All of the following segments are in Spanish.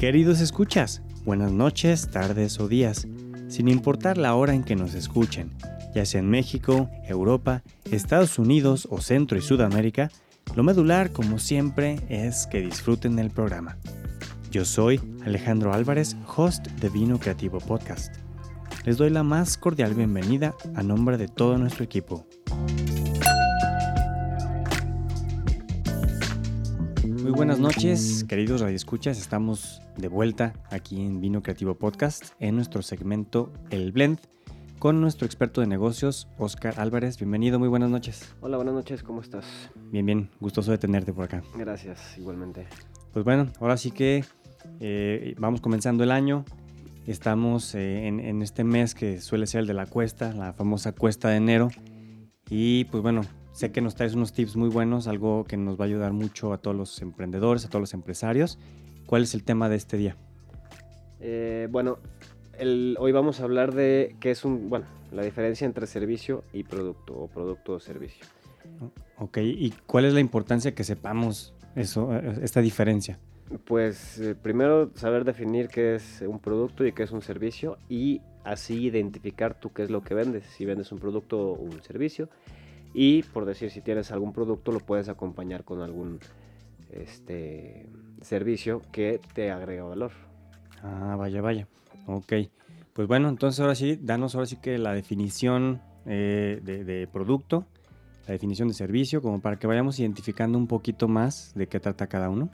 Queridos escuchas, buenas noches, tardes o días, sin importar la hora en que nos escuchen, ya sea en México, Europa, Estados Unidos o Centro y Sudamérica, lo medular, como siempre, es que disfruten el programa. Yo soy Alejandro Álvarez, host de Vino Creativo Podcast. Les doy la más cordial bienvenida a nombre de todo nuestro equipo. Buenas noches, queridos radioescuchas. Estamos de vuelta aquí en Vino Creativo Podcast en nuestro segmento El Blend con nuestro experto de negocios, Oscar Álvarez. Bienvenido, muy buenas noches. Hola, buenas noches, ¿cómo estás? Bien, bien, gustoso de tenerte por acá. Gracias, igualmente. Pues bueno, ahora sí que eh, vamos comenzando el año. Estamos eh, en, en este mes que suele ser el de la cuesta, la famosa cuesta de enero. Y pues bueno, sé que nos traes unos tips muy buenos, algo que nos va a ayudar mucho a todos los emprendedores, a todos los empresarios. ¿Cuál es el tema de este día? Eh, bueno, el- hoy vamos a hablar de qué es un, bueno, la diferencia entre servicio y producto o producto o servicio. Ok, ¿y cuál es la importancia que sepamos eso, eh, esta diferencia? Pues eh, primero saber definir qué es un producto y qué es un servicio y así identificar tú qué es lo que vendes, si vendes un producto o un servicio. Y por decir, si tienes algún producto, lo puedes acompañar con algún este, servicio que te agrega valor. Ah, vaya, vaya. Ok. Pues bueno, entonces ahora sí, danos ahora sí que la definición eh, de, de producto, la definición de servicio, como para que vayamos identificando un poquito más de qué trata cada uno.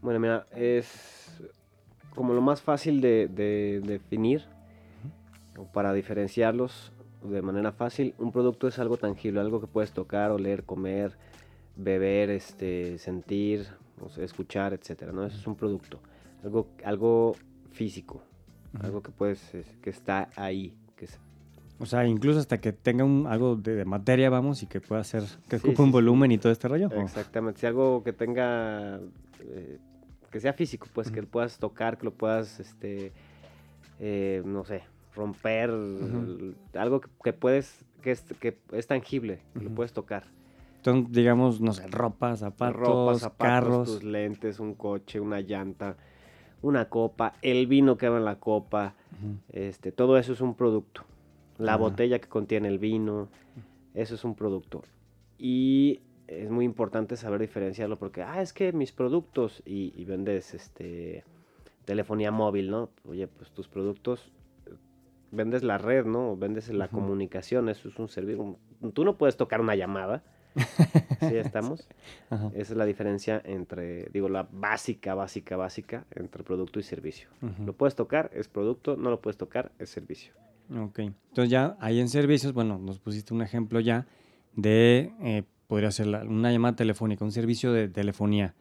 Bueno, mira, es como lo más fácil de, de definir o para diferenciarlos de manera fácil. Un producto es algo tangible, algo que puedes tocar, oler, comer, beber, este, sentir, o sea, escuchar, etcétera. ¿no? Eso es un producto, algo, algo físico, algo que puedes, es- que está ahí, que es- O sea, incluso hasta que tenga un, algo de, de materia, vamos, y que pueda ser, que Sí, ocupe sí, un sí. volumen y todo este rollo. ¿o? Exactamente, si algo que tenga, eh, que sea físico, pues que lo puedas tocar, que lo puedas, este, eh, no sé, romper, algo que, que puedes, que es, que es tangible, que lo puedes tocar. Entonces, digamos, no sé, ropa, zapatos, Ropa, zapatos, carros. tus lentes, un coche, una llanta, una copa, el vino que va en la copa, este, todo eso es un producto. La botella que contiene el vino, eso es un producto. Y es muy importante saber diferenciarlo porque, ah, es que mis productos, y, y vendes este telefonía móvil, ¿no? Oye, pues tus productos, vendes la red, ¿no? Vendes la comunicación, eso es un servicio. Tú no puedes tocar una llamada. ¿Sí estamos? Ajá. Esa es la diferencia entre, digo, la básica, básica, básica entre producto y servicio. Lo puedes tocar, es producto, no lo puedes tocar, es servicio. Ok. Entonces ya ahí en servicios, bueno, nos pusiste un ejemplo ya de, eh, podría ser la- una llamada telefónica, un servicio de telefonía.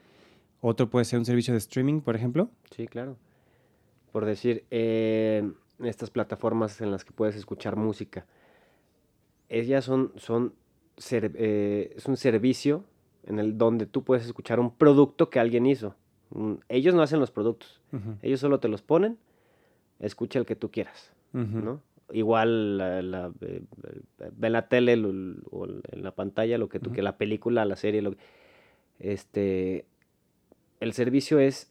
Otro puede ser un servicio de streaming, por ejemplo. Sí, claro. Por decir, eh, estas plataformas en las que puedes escuchar música, ellas son, son ser- eh, es un servicio en el donde tú puedes escuchar un producto que alguien hizo. Mm, Ellos no hacen los productos, ellos solo te los ponen, escucha el que tú quieras. ¿no? Igual la, la- eh, eh, ve en la tele lo- o en la pantalla lo que tú Ujú. que la película, la serie, lo, este, el servicio es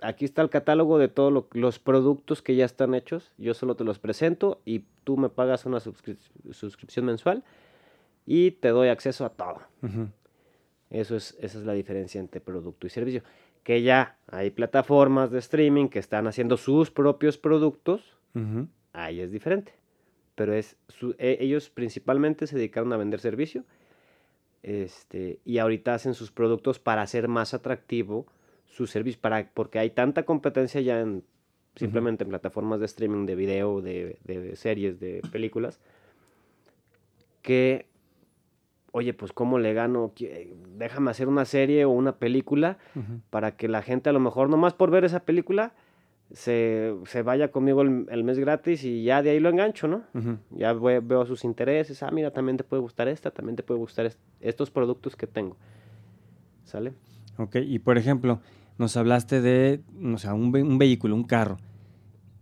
aquí está el catálogo de todos lo- los productos que ya están hechos. Yo solo te los presento y tú me pagas una suscri- suscripción mensual y te doy acceso a todo. Eso es, esa es la diferencia entre producto y servicio. Que ya hay plataformas de streaming que están haciendo sus propios productos, ahí es diferente. Pero es su- e- ellos principalmente se dedicaron a vender servicio este, y ahorita hacen sus productos para hacer más atractivo su servicio, para, porque hay tanta competencia ya en simplemente en plataformas de streaming, de video, de, de series, de películas, que oye, pues cómo le gano, déjame hacer una serie o una película para que la gente a lo mejor nomás por ver esa película se, vaya conmigo el, mes gratis y ya de ahí lo engancho, ¿no? Ya veo sus intereses, ah, mira, también te puede gustar esta, también te puede gustar estos productos que tengo. ¿Sale? Ok, y por ejemplo, nos hablaste de, o sea, un, un vehículo, un carro.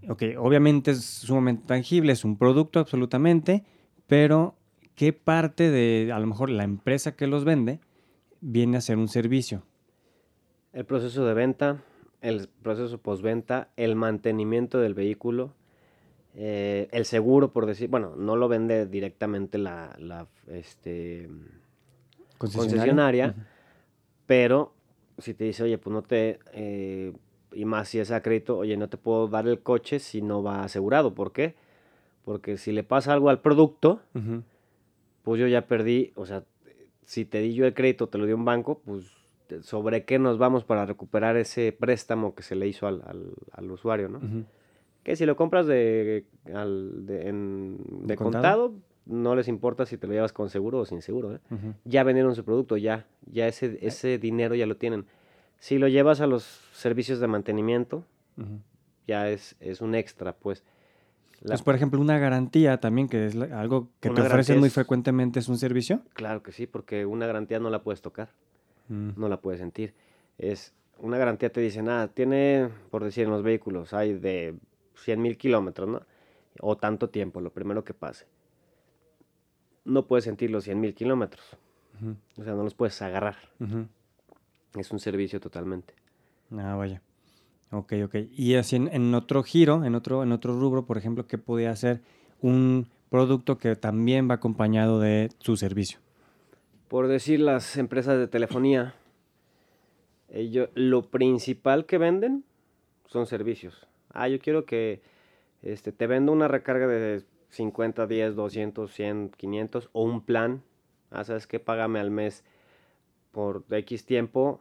Ok, obviamente es sumamente tangible, es un producto absolutamente, pero ¿qué parte de, a lo mejor, la empresa que los vende viene a ser un servicio? El proceso de venta, el proceso postventa, el mantenimiento del vehículo, eh, el seguro, por decir, bueno, no lo vende directamente la, este, concesionaria, pero si te dice, oye, pues no te, eh, y más si es a crédito, oye, no te puedo dar el coche si no va asegurado. ¿Por qué? Porque si le pasa algo al producto, pues yo ya perdí, o sea, si te di yo el crédito, te lo dio un banco, pues sobre qué nos vamos para recuperar ese préstamo que se le hizo al, al, usuario, ¿no? Que si lo compras de, de, contado? No les importa si te lo llevas con seguro o sin seguro, ¿eh? Ya vendieron su producto, ya, ya ese, ese dinero ya lo tienen. Si lo llevas a los servicios de mantenimiento, ya es, es un extra, pues. Pues, por ejemplo, una garantía también, que es algo que te ofrecen muy frecuentemente, ¿es un servicio? Claro que sí, porque una garantía no la puedes tocar, mm. no la puedes sentir. Es Una garantía te dice, nada, tiene, por decir, en los vehículos hay de 100 mil kilómetros, ¿no? O tanto tiempo, lo primero que pase. No puedes sentir los 100 mil kilómetros. O sea, no los puedes agarrar. Es un servicio totalmente. Ah, vaya. Ok, ok. Y así en, otro giro, en otro, en otro rubro, por ejemplo, ¿qué podría ser un producto que también va acompañado de su servicio? Por decir las empresas de telefonía, ellos, lo principal que venden son servicios. Ah, yo quiero que este, te vendo una recarga de 50, 10, 200, 100, 500 o un plan. Ah, sabes que págame al mes por X tiempo,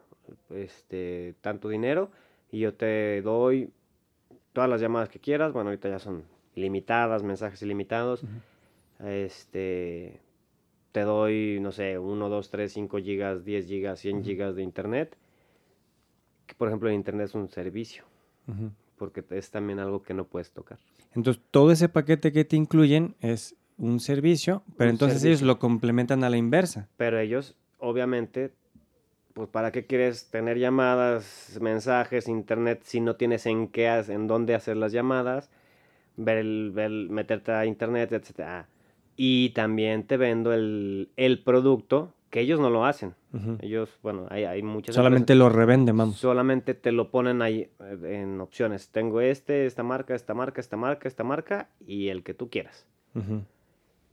este, tanto dinero y yo te doy todas las llamadas que quieras. Bueno, ahorita ya son limitadas, mensajes ilimitados. Este, te doy, no sé, 1, 2, 3, 5 gigas, 10 gigas, 100 gigas de internet. Que, por ejemplo, el internet es un servicio, porque es también algo que no puedes tocar. Entonces, todo ese paquete que te incluyen es un servicio, pero entonces ellos lo complementan a la inversa. Pero ellos, obviamente, pues para qué quieres tener llamadas, mensajes, internet si no tienes en qué, en dónde hacer las llamadas, ver el, meterte a internet, etc. Y también te vendo el, producto que ellos no lo hacen. Ellos, bueno, hay, hay muchas. Solamente lo revenden, vamos. Solamente te lo ponen ahí eh, en opciones. Tengo este, esta marca, esta marca, esta marca, esta marca y el que tú quieras.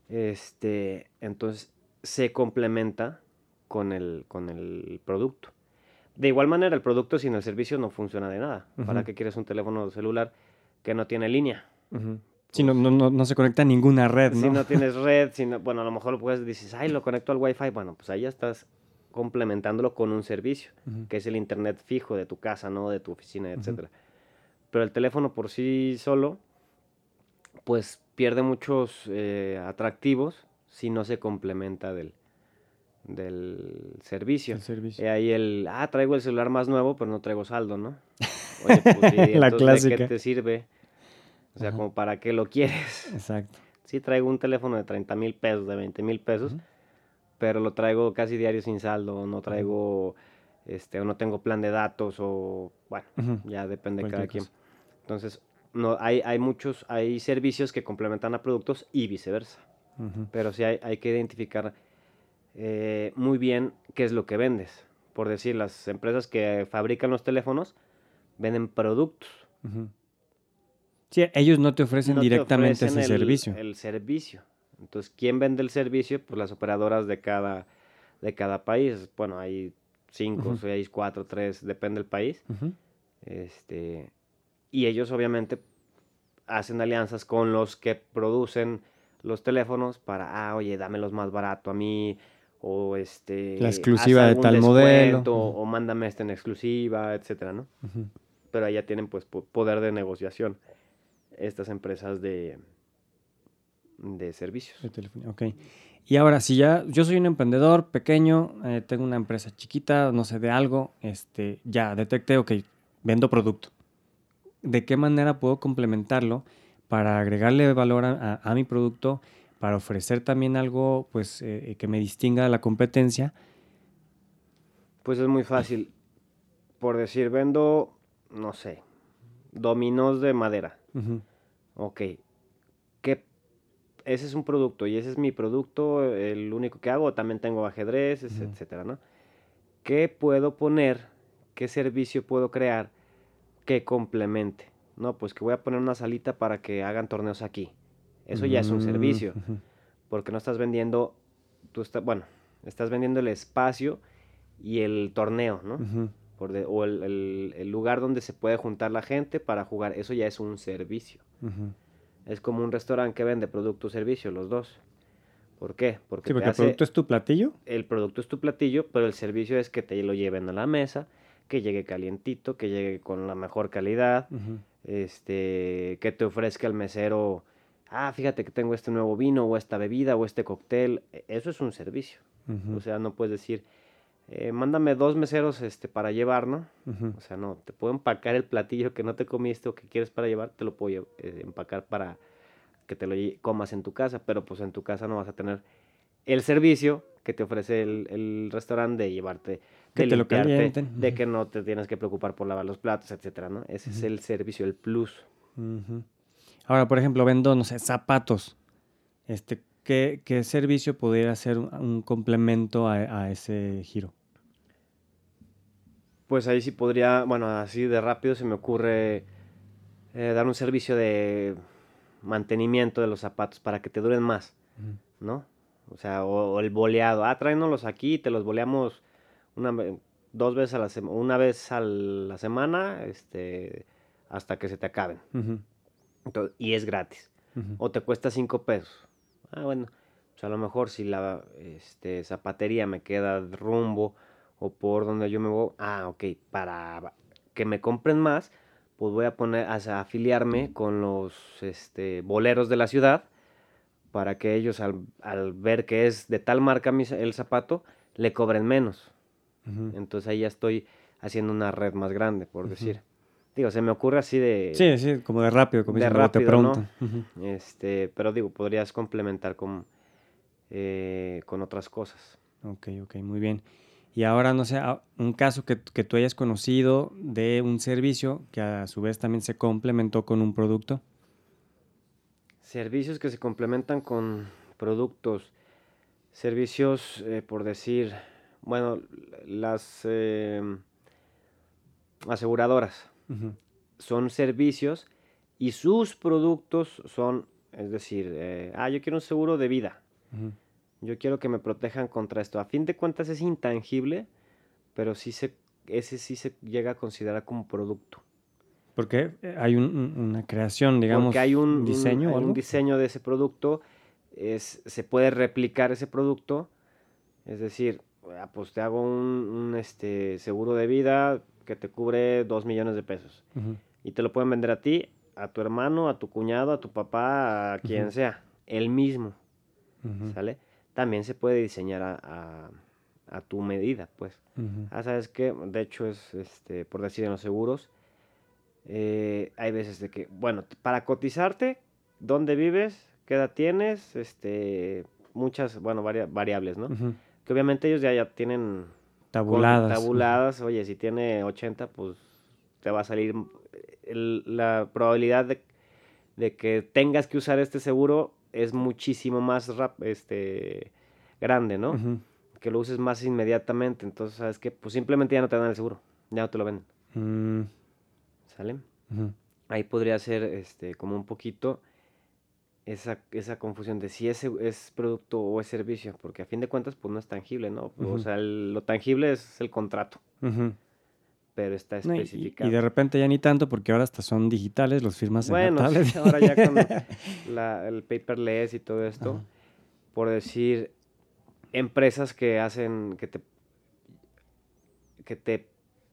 Este, entonces se complementa con el, con el producto. De igual manera, el producto sin el servicio no funciona de nada. ¿Para qué quieres un teléfono celular que no tiene línea? Si no, no, no, se conecta a ninguna red, ¿no? Si no tienes red, si bueno, a lo mejor lo puedes decir, ay, lo conecto al Wi-Fi. Bueno, pues ahí ya estás complementándolo con un servicio, que es el internet fijo de tu casa, ¿no? De tu oficina, etcétera. Pero el teléfono por sí solo, pues pierde muchos eh, atractivos si no se complementa del, del servicio. El servicio. Y ahí el, ah, traigo el celular más nuevo, pero no traigo saldo, ¿no? Oye, pues, La clásica. ¿de qué te sirve? O sea, como para qué lo quieres. Exacto. Sí, traigo un teléfono de 30 mil pesos, de 20 mil pesos, pero lo traigo casi diario sin saldo, no traigo, este, o no tengo plan de datos, o, bueno, ya depende de cada quien. Entonces, no, hay, hay muchos, hay servicios que complementan a productos y viceversa. Pero sí hay, hay que identificar eh, muy bien qué es lo que vendes. Por decir, las empresas que fabrican los teléfonos venden productos. Sí, ellos no te ofrecen directamente ese servicio. El servicio. Entonces, ¿quién vende el servicio? Pues las operadoras de cada, de cada país. Bueno, hay cinco, seis, cuatro, tres, depende del país. este, y ellos obviamente hacen alianzas con los que producen los teléfonos para, ah, oye, dámelos más barato a mí, o este la exclusiva de tal modelo o mándame esta en exclusiva etcétera no pero allá tienen pues poder de negociación estas empresas de de servicios de ok Y ahora, si ya yo soy un emprendedor pequeño, eh, tengo una empresa chiquita, no sé, de algo, este, ya detecté, ok, vendo producto. ¿De qué manera puedo complementarlo para agregarle valor a, mi producto, para ofrecer también algo pues, eh, que me distinga de la competencia? Pues es muy fácil. Por decir, vendo, no sé, dominos de madera. Ok, ese es un producto y ese es mi producto, el único que hago, también tengo ajedrez, etcétera, ¿no? ¿Qué puedo poner? ¿Qué servicio puedo crear que complemente? No, pues que voy a poner una salita para que hagan torneos aquí. Eso ya es un servicio, porque no estás vendiendo, tú estás, bueno, estás vendiendo el espacio y el torneo, ¿no? Por o el, lugar donde se puede juntar la gente para jugar. Eso ya es un servicio. Es como un restaurante que vende producto o servicio, los dos. ¿Por qué? Porque, el producto es tu platillo. El producto es tu platillo, pero el servicio es que te lo lleven a la mesa, que llegue calientito, que llegue con la mejor calidad, este, que te ofrezca el mesero, ah, fíjate que tengo este nuevo vino o esta bebida o este cóctel. E, eso es un servicio. O sea, no puedes decir, eh, mándame dos meseros este, para llevar, ¿no? O sea, no, te puedo empacar el platillo que no te comiste o que quieres para llevar, te lo puedo eh, empacar para que te lo comas en tu casa, pero pues en tu casa no vas a tener el servicio que te ofrece el, restaurante de llevarte, de que limpiarte, te de que no te tienes que preocupar por lavar los platos, etcétera, ¿no? Ese es el servicio, el plus. Ahora, por ejemplo, vendo, no sé, zapatos. Este, ¿qué, servicio podría ser un, complemento a ese giro? Pues ahí sí podría, bueno, así de rápido se me ocurre eh, dar un servicio de mantenimiento de los zapatos para que te duren más, ¿no? O sea, o, el boleado, ah, tráenoslos aquí y te los boleamos una, dos veces a la semana, una vez a la semana, este, hasta que se te acaben. y es gratis. O te cuesta cinco pesos. Ah, bueno, pues a lo mejor si la este, zapatería me queda rumbo o por donde yo me voy, ah, ok, para que me compren más, pues voy a poner a afiliarme con los este, boleros de la ciudad para que ellos al, ver que es de tal marca el zapato, le cobren menos. Entonces ahí ya estoy haciendo una red más grande, por decir. Digo, se me ocurre así de... Sí, sí, como de rápido, como de rápido, pronto. este, pero digo, podrías complementar con, eh, con otras cosas. Ok, ok, muy bien. Y ahora, no sé, un caso que, tú hayas conocido de un servicio que a su vez también se complementó con un producto. Servicios que se complementan con productos. Servicios, eh, por decir, bueno, las eh, aseguradoras son servicios y sus productos son, es decir, eh, ah, yo quiero un seguro de vida. Yo quiero que me protejan contra esto. A fin de cuentas es intangible, pero sí se, ese sí se llega a considerar como producto. Porque hay una creación, digamos, Porque hay un diseño. Un, un diseño de ese producto, es, se puede replicar ese producto, es decir, ah, pues te hago un, este, seguro de vida que te cubre dos millones de pesos. Y te lo pueden vender a ti, a tu hermano, a tu cuñado, a tu papá, a quien sea, el mismo. ¿Sale? También se puede diseñar a, a, tu medida, pues. Ah, ¿sabes qué? De hecho, es, este, por decir, en los seguros, eh, hay veces de que, bueno, para cotizarte, ¿dónde vives? ¿Qué edad tienes? Este, muchas, bueno, variables, ¿no? Que obviamente ellos ya, ya tienen... Tabuladas. tabuladas, oye, si tiene 80, pues te va a salir la probabilidad de, de que tengas que usar este seguro es muchísimo más rap, este, grande, ¿no? Que lo uses más inmediatamente. Entonces, ¿sabes qué? Pues simplemente ya no te dan el seguro. Ya no te lo venden. Mm. ¿Sale? Ahí podría ser este, como un poquito esa, esa confusión de si ese es producto o es servicio. Porque a fin de cuentas, pues no es tangible, ¿no? O sea, lo tangible es el contrato pero está especificado. y, de repente ya ni tanto, porque ahora hasta son digitales, los firmas bueno, ahora ya con el paperless y todo esto, por decir, empresas que hacen, que te, que te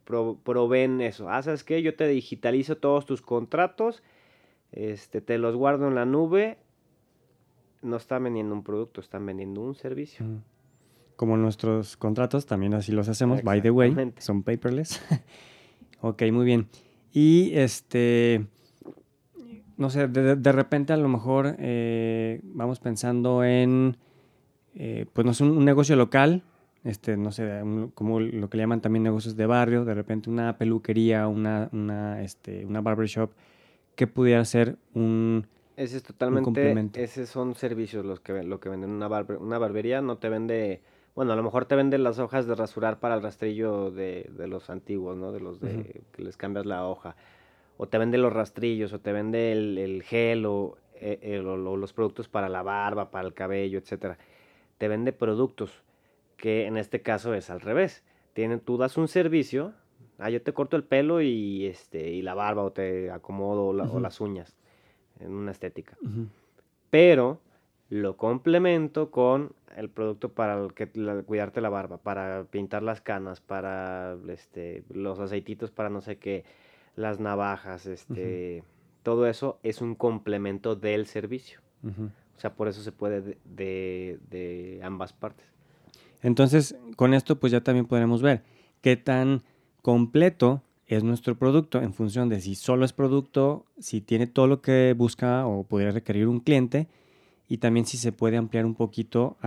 proveen eso. Ah, ¿sabes qué? Yo te digitalizo todos tus contratos, este, te los guardo en la nube, no están vendiendo un producto, están vendiendo un servicio. Como nuestros contratos, también así los hacemos, by the way, son paperless. ok, muy bien. Y este, no sé, de, repente a lo mejor eh, vamos pensando en, eh, pues no sé, un, negocio local, este, no sé, como lo que le llaman también negocios de barrio, de repente una peluquería, una, una, este, una barbershop, que pudiera ser un ese es totalmente, esos son servicios los que lo que venden una una barbería no te vende, bueno, a lo mejor te venden las hojas de rasurar para el rastrillo de, de los antiguos, ¿no? De los de que les cambias la hoja. O te vende los rastrillos, o te vende el, gel, eh, o, los productos para la barba, para el cabello, etcétera. Te vende productos, que en este caso es al revés. Tienen, tú das un servicio, ah, yo te corto el pelo y este, y la barba, o te acomodo, o las uñas en una estética. Pero lo complemento con el producto para el que, cuidarte la barba, para pintar las canas, para este, los aceititos para no sé qué, las navajas, este, todo eso es un complemento del servicio. O sea, por eso se puede de, de, ambas partes. Entonces, con esto pues ya también podremos ver qué tan completo es nuestro producto en función de si solo es producto, si tiene todo lo que busca o podría requerir un cliente y también si se puede ampliar un poquito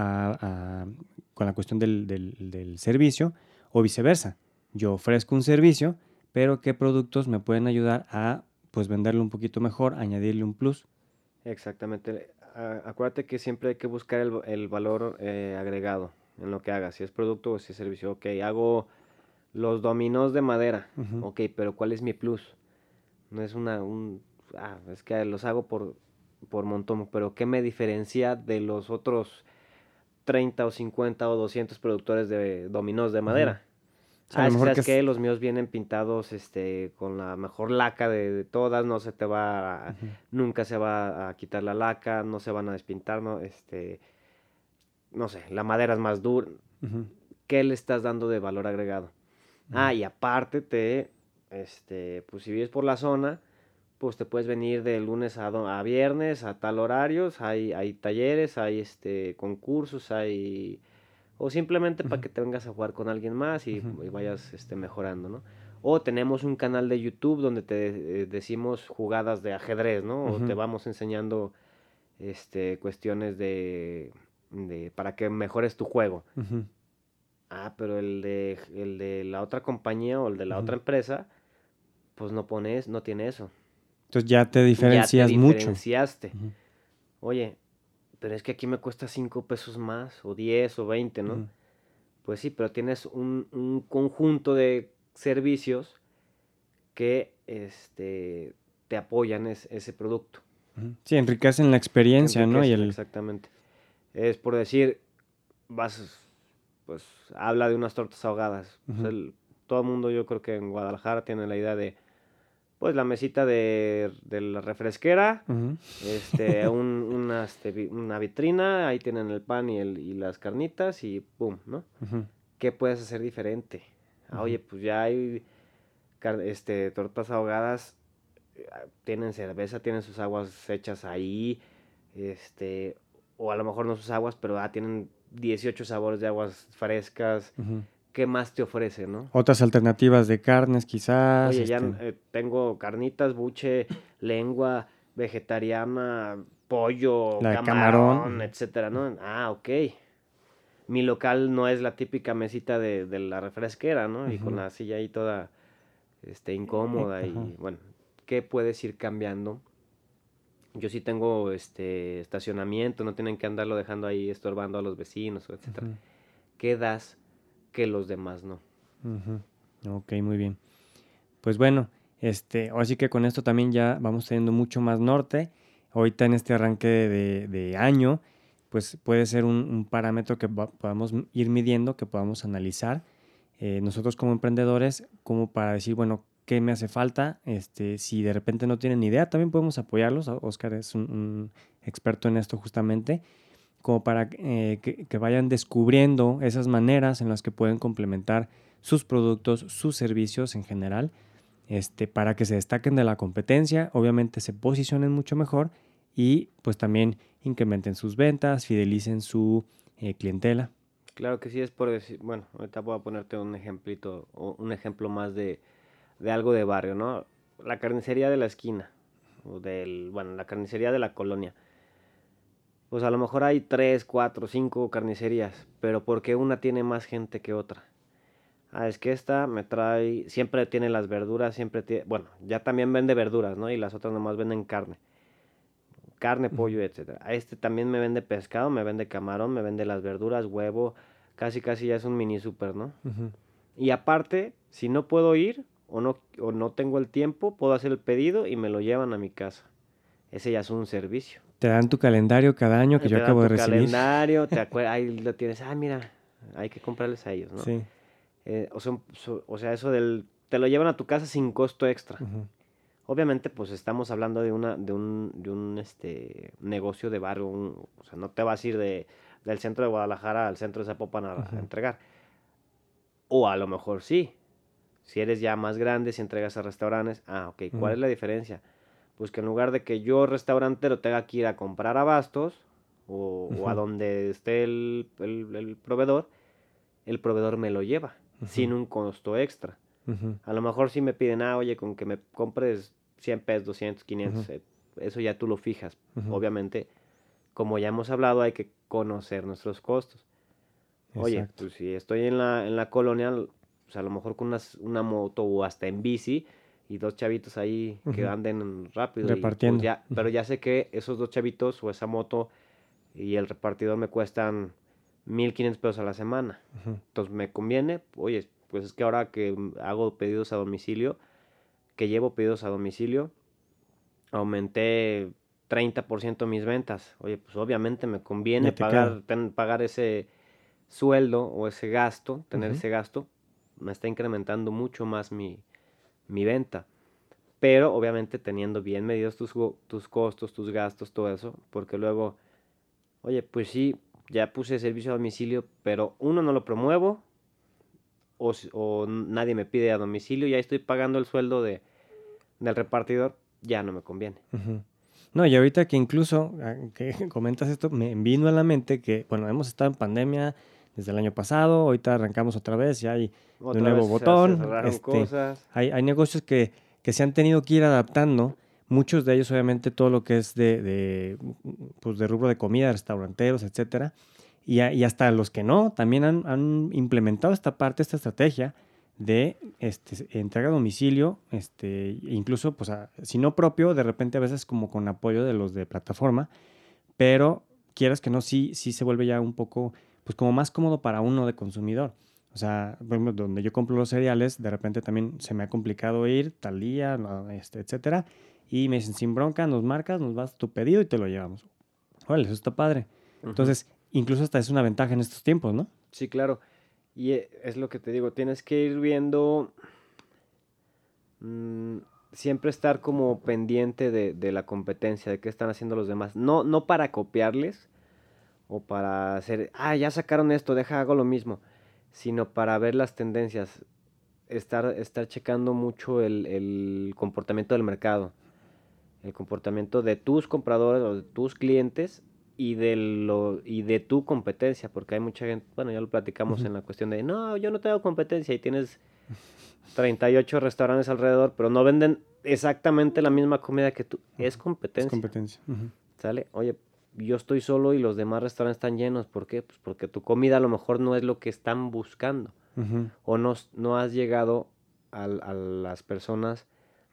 con la cuestión del, servicio o viceversa. Yo ofrezco un servicio, pero qué productos me pueden ayudar a pues venderlo un poquito mejor, añadirle un plus. Exactamente. Acuérdate que siempre hay que buscar el, valor eh, agregado en lo que hagas, si es producto o si es servicio. Ok, hago los dominós de madera. Ok, pero ¿cuál es mi plus? No es una... Un, ah, es que los hago por, por montón, pero ¿qué me diferencia de los otros 30 o 50 o 200 productores de dominós de madera? ah, es que, los míos vienen pintados este con la mejor laca de, todas, no se te va nunca se va a quitar la laca, no se van a despintar, no este no sé, la madera es más dura. ¿Qué le estás dando de valor agregado? Ah, y aparte te, este, pues si vives por la zona, pues te puedes venir de lunes a, a viernes a tal horarios, hay, hay talleres, hay este, concursos, hay... O simplemente para que te vengas a jugar con alguien más y, vayas este, mejorando, ¿no? O tenemos un canal de YouTube donde te eh, decimos jugadas de ajedrez, ¿no? O te vamos enseñando este, cuestiones de, de para que mejores tu juego. Ah, pero el de, el de la otra compañía o el de la otra empresa, pues no pones, no tiene eso. Entonces ya te diferencias ya te diferenciaste. Oye, pero es que aquí me cuesta cinco pesos más, o 10 o 20, ¿no? Pues sí, pero tienes un, un, conjunto de servicios que este, te apoyan ese producto. Sí, enriquecen la experiencia, ¿no? Y el... Exactamente. Es por decir, vas pues habla de unas tortas ahogadas. Todo el mundo yo creo que en Guadalajara tiene la idea de, pues la mesita de, la refresquera, este, una, este, una vitrina, ahí tienen el pan y, el, y las carnitas y pum, ¿no? ¿Qué puedes hacer diferente? Ah, oye, pues ya hay este, tortas ahogadas, eh, tienen cerveza, tienen sus aguas hechas ahí, este, o a lo mejor no sus aguas, pero ah, tienen 18 sabores de aguas frescas. ¿Qué más te ofrece, no? Otras alternativas de carnes, quizás. Oye, ya este eh, tengo carnitas, buche, lengua, vegetariana, pollo, camarón, etcétera, ¿no? Ah, ok. Mi local no es la típica mesita de, la refresquera, ¿no? Y con la silla ahí toda este, incómoda y bueno, ¿qué puedes ir cambiando yo sí tengo este estacionamiento, no tienen que andarlo dejando ahí estorbando a los vecinos, etcétera. ¿Qué das que los demás no? Ok, muy bien. Pues bueno, este, así que con esto también ya vamos teniendo mucho más norte. Ahorita en este arranque de, año, pues puede ser un, parámetro que podamos ir midiendo, que podamos analizar. Eh, nosotros como emprendedores, como para decir, bueno, qué me hace falta. Este, si de repente no tienen idea, también podemos apoyarlos. Oscar es un, experto en esto justamente, como para eh, que, vayan descubriendo esas maneras en las que pueden complementar sus productos, sus servicios en general, este, para que se destaquen de la competencia, obviamente se posicionen mucho mejor y pues también incrementen sus ventas, fidelicen su eh, clientela. Claro que sí, es por decir, bueno, ahorita voy a ponerte un ejemplito, un ejemplo más de, de algo de barrio, ¿no? La carnicería de la esquina, o del, bueno, la carnicería de la colonia. Pues a lo mejor hay tres, cuatro, cinco carnicerías, pero ¿por qué una tiene más gente que otra? Ah, es que esta me trae, siempre tiene las verduras, siempre tiene, bueno, ya también vende verduras, ¿no? Y las otras nomás venden carne carne, pollo, etcétera. Este también me vende pescado, me vende camarón, me vende las verduras, huevo, casi casi ya es un mini super, ¿no? Y aparte, si no puedo ir o no, o no tengo el tiempo, puedo hacer el pedido y me lo llevan a mi casa. Ese ya es un servicio. Te dan tu calendario cada año que yo acabo de recibir. calendario, te acuerdas, ahí lo tienes, ah, mira, hay que comprarles a ellos, ¿no? Sí. Eh, o, sea, o sea, eso del, te lo llevan a tu casa sin costo extra. Obviamente, pues estamos hablando de una, de un, de un este negocio de barrio, o sea, no te vas a ir de, del centro de Guadalajara al centro de Zapopan a, entregar. O a lo mejor sí. Si eres ya más grande, si entregas a restaurantes, ah, ok, ¿cuál es la diferencia? Pues que en lugar de que yo, restaurantero, tenga que ir a comprar abastos o, o a donde esté el, el, proveedor, el proveedor me lo lleva sin un costo extra. A lo mejor sí me piden, ah, oye, con que me compres 100 pesos, 200, 500, eh, eso ya tú lo fijas. Obviamente, como ya hemos hablado, hay que conocer nuestros costos. Oye, pues si estoy en la, en la colonia, pues a lo mejor con una, moto o hasta en bici y dos chavitos ahí que anden rápido. Pues, Repartiendo. ya, pero ya sé que esos dos chavitos o esa moto y el repartidor me cuestan 1500 pesos a la semana. Entonces me conviene, oye, pues es que ahora que hago pedidos a domicilio, que llevo pedidos a domicilio, aumenté 30% mis ventas. Oye, pues obviamente me conviene pagar, pagar ese sueldo o ese gasto, tener ese gasto, me está incrementando mucho más mi, mi venta. Pero obviamente teniendo bien medidos tus, tus costos, tus gastos, todo eso, porque luego, oye, pues sí, ya puse servicio a domicilio, pero uno no lo promuevo, o, nadie me pide a domicilio, ya estoy pagando el sueldo de, del repartidor, ya no me conviene. No, y ahorita que incluso ah, que comentas esto, me vino a la mente que, bueno, hemos estado en pandemia desde el año pasado, ahorita arrancamos otra vez, ya hay un nuevo botón. Este, hay, hay, negocios que, que, se han tenido que ir adaptando, muchos de ellos obviamente todo lo que es de, de, pues de rubro de comida, restauranteros, etcétera, y, y, hasta los que no, también han, han implementado esta parte, esta estrategia de este, entrega a domicilio, este, incluso, pues, si no propio, de repente a veces como con apoyo de los de plataforma, pero quieras que no, sí, sí se vuelve ya un poco, pues como más cómodo para uno de consumidor. O sea, donde yo compro los cereales, de repente también se me ha complicado ir tal día, este, etcétera, y me dicen, sin bronca, nos marcas, nos vas tu pedido y te lo llevamos. Órale, eso está padre. Entonces, incluso hasta es una ventaja en estos tiempos, ¿no? Sí, claro. Y e, es lo que te digo, tienes que ir viendo, mm, siempre estar como pendiente de, la competencia, de qué están haciendo los demás. No, no para copiarles o para hacer, ah, ya sacaron esto, deja, hago lo mismo, sino para ver las tendencias, estar, estar checando mucho el, el comportamiento del mercado, el comportamiento de tus compradores o de tus clientes y de lo y de tu competencia, porque hay mucha gente, bueno, ya lo platicamos en la cuestión de, no, yo no tengo competencia y tienes 38 restaurantes alrededor, pero no venden exactamente la misma comida que tú. Es competencia. Es competencia. ¿Sale? Oye, yo estoy solo y los demás restaurantes están llenos. ¿Por qué? Pues porque tu comida a lo mejor no es lo que están buscando. O no, no has llegado a, a las personas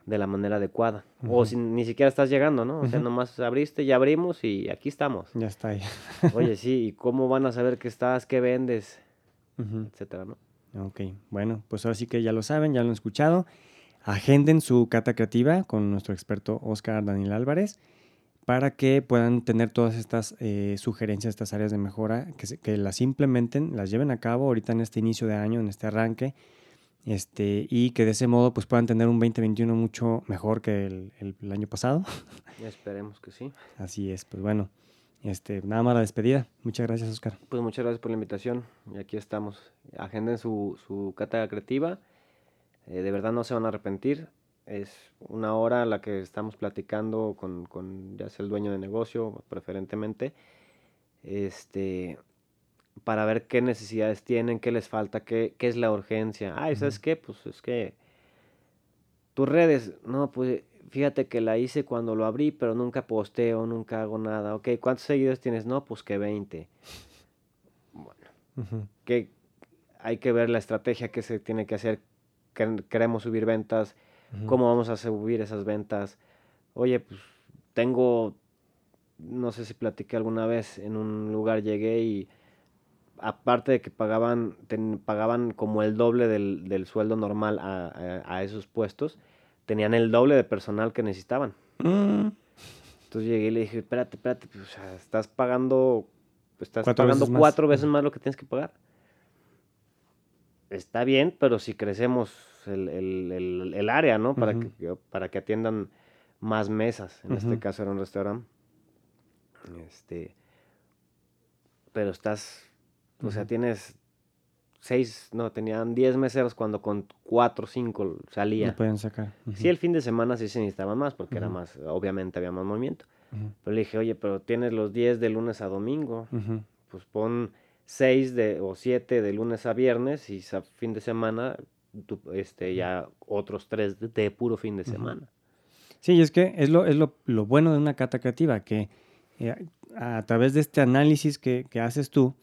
de la manera adecuada. O si ni siquiera estás llegando, ¿no? O sea, nomás abriste, ya abrimos y aquí estamos. Ya está ahí. Oye, sí, ¿y cómo van a saber qué estás, qué vendes? Etcétera, ¿no? Ok, bueno, pues ahora sí que ya lo saben, ya lo han escuchado. Agenden su cata creativa con nuestro experto Oscar Daniel Álvarez para que puedan tener todas estas eh, sugerencias, estas áreas de mejora, que, que las implementen, las lleven a cabo ahorita en este inicio de año, en este arranque este, y que de ese modo pues puedan tener un 2021 mucho mejor que el, el, año pasado. Esperemos que sí. Así es, pues bueno, este, nada más la despedida. Muchas gracias, Oscar. Pues muchas gracias por la invitación y aquí estamos. Agenden su, su cátedra creativa, eh, de verdad no se van a arrepentir. Es una hora a la que estamos platicando con, con ya sea el dueño de negocio, preferentemente, este, para ver qué necesidades tienen, qué les falta, qué, qué es la urgencia. Ah, ¿sabes qué? Pues es que tus redes, no, pues fíjate que la hice cuando lo abrí, pero nunca posteo, nunca hago nada. Ok, ¿cuántos seguidores tienes? No, pues que 20. Bueno, que hay que ver la estrategia que se tiene que hacer. Queremos subir ventas, cómo vamos a subir esas ventas. Oye, pues tengo, no sé si platiqué alguna vez, en un lugar llegué y aparte de que pagaban, pagaban como el doble del, sueldo normal a, esos puestos, tenían el doble de personal que necesitaban. Mm. Entonces llegué y le dije, espérate, espérate, pues, o sea, estás pagando, estás pagando cuatro veces más lo que tienes que pagar. Está bien, pero si crecemos el, área, ¿no? Para, que, para que atiendan más mesas. En este caso era un restaurante. Este, pero estás o sea, tienes seis, no, tenían diez meseros cuando con cuatro o cinco salía. No pueden sacar. Sí, el fin de semana sí se necesitaban más porque era más, obviamente había más movimiento. Pero le dije, oye, pero tienes los diez de lunes a domingo. Pues pon seis de, o siete de lunes a viernes y a fin de semana este, ya otros tres de, puro fin de semana. Sí, es que es lo, es lo, lo bueno de una cata creativa, que eh, a través de este análisis que, que haces tú,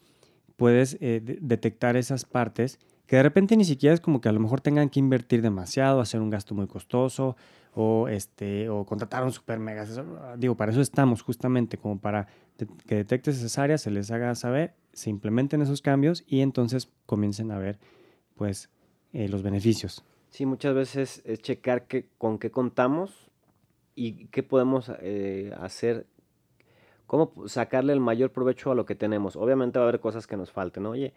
puedes eh, detectar esas partes que de repente ni siquiera es como que a lo mejor tengan que invertir demasiado, hacer un gasto muy costoso o, este, o contratar un super mega Digo, para eso estamos justamente, como para que detectes esas áreas, se les haga saber, se implementen esos cambios y entonces comiencen a ver pues eh, los beneficios. Sí, muchas veces es checar que, con qué contamos y qué podemos eh, hacer cómo sacarle el mayor provecho a lo que tenemos. Obviamente va a haber cosas que nos falten, Oye,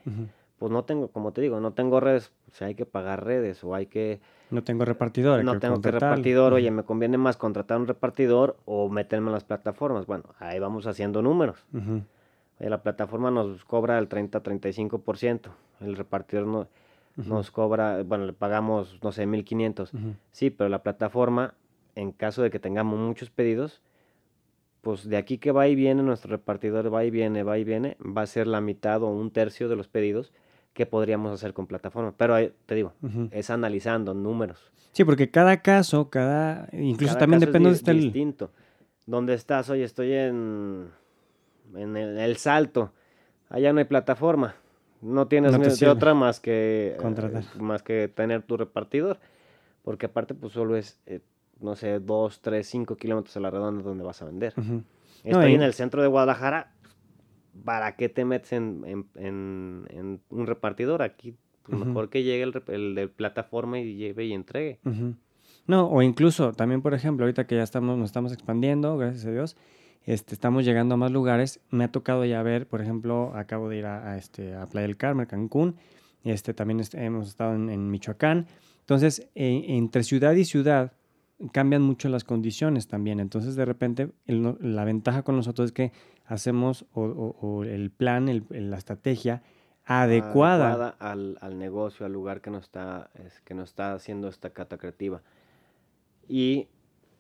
pues no tengo, como te digo, no tengo redes, o sea, hay que pagar redes o hay que... No tengo repartidor. No tengo que repartidor, oye, me conviene más contratar un repartidor o meterme en las plataformas. Bueno, ahí vamos haciendo números. Oye, la plataforma nos cobra el 30-35%, el repartidor no, nos cobra, bueno, le pagamos, no sé, 1500. Sí, pero la plataforma, en caso de que tengamos muchos pedidos, pues de aquí que va y viene, nuestro repartidor va y viene, va y viene, va a ser la mitad o un tercio de los pedidos que podríamos hacer con plataforma. Pero te digo, es analizando números. Sí, porque cada caso, cada, incluso también depende de el... distinto. ¿Dónde estás? Oye, estoy en, en el, salto. Allá no hay plataforma. No tienes de otra más que Contratar. más que tener tu repartidor. Porque aparte, pues solo es eh, no sé, dos, tres, cinco kilómetros a la redonda donde vas a vender. Estoy en el centro de Guadalajara, ¿para qué te metes en, un repartidor? Aquí, pues, mejor que llegue el, de plataforma y lleve y entregue. No, o incluso también, por ejemplo, ahorita que ya estamos, nos estamos expandiendo, gracias a Dios, este, estamos llegando a más lugares. Me ha tocado ya ver, por ejemplo, acabo de ir a, este, a Playa del Carmen, Cancún, este, también hemos estado en, Michoacán. Entonces, entre ciudad y ciudad, cambian mucho las condiciones también. Entonces, de repente, la ventaja con nosotros es que hacemos o, el plan, la estrategia adecuada, al, negocio, al lugar que nos, está, es, que nos está haciendo esta cata creativa. Y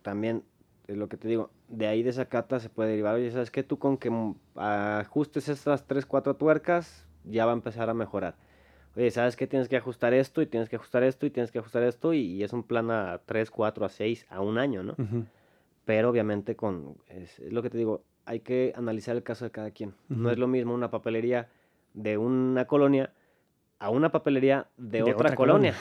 también, es lo que te digo, de ahí de esa cata se puede derivar, oye, ¿sabes qué? Tú con que ajustes estas 3, 4 tuercas, ya va a empezar a mejorar oye, ¿sabes qué? Tienes que ajustar esto y tienes que ajustar esto y tienes que ajustar esto y, es un plan a 3, 4, a 6, a un año, ¿no? Pero obviamente con, es, lo que te digo, hay que analizar el caso de cada quien. No es lo mismo una papelería de una colonia a una papelería de, otra, colonia.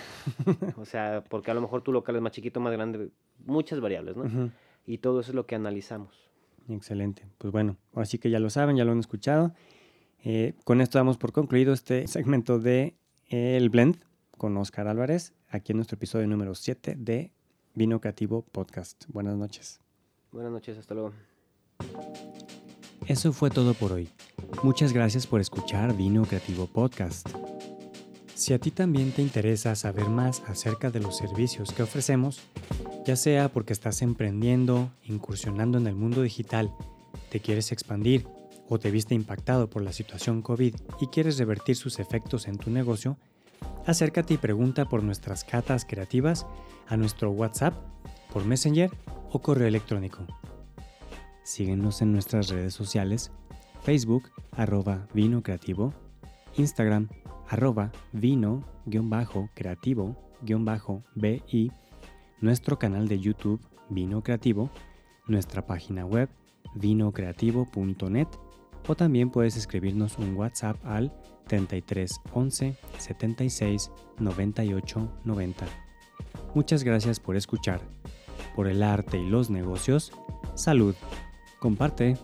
o sea, porque a lo mejor tu local es más chiquito, más grande, muchas variables, ¿no? Y todo eso es lo que analizamos. Excelente. Pues bueno, así que ya lo saben, ya lo han escuchado. Eh, con esto damos por concluido este segmento de el blend con Oscar Álvarez, aquí en nuestro episodio número 7 de Vino Creativo Podcast. Buenas noches. Buenas noches, hasta luego. Eso fue todo por hoy. Muchas gracias por escuchar Vino Creativo Podcast. Si a ti también te interesa saber más acerca de los servicios que ofrecemos, ya sea porque estás emprendiendo, incursionando en el mundo digital, te quieres expandir o te viste impactado por la situación COVID y quieres revertir sus efectos en tu negocio, acércate y pregunta por nuestras catas creativas a nuestro WhatsApp por Messenger o correo electrónico. Síguenos en nuestras redes sociales, Facebook arroba vino creativo, Instagram arroba vino-creativo-bi, nuestro canal de YouTube Vino Creativo, nuestra página web vinocreativo.net o también puedes escribirnos un WhatsApp al 33 11 76 98 90. Muchas gracias por escuchar. Por el arte y los negocios, salud. Comparte.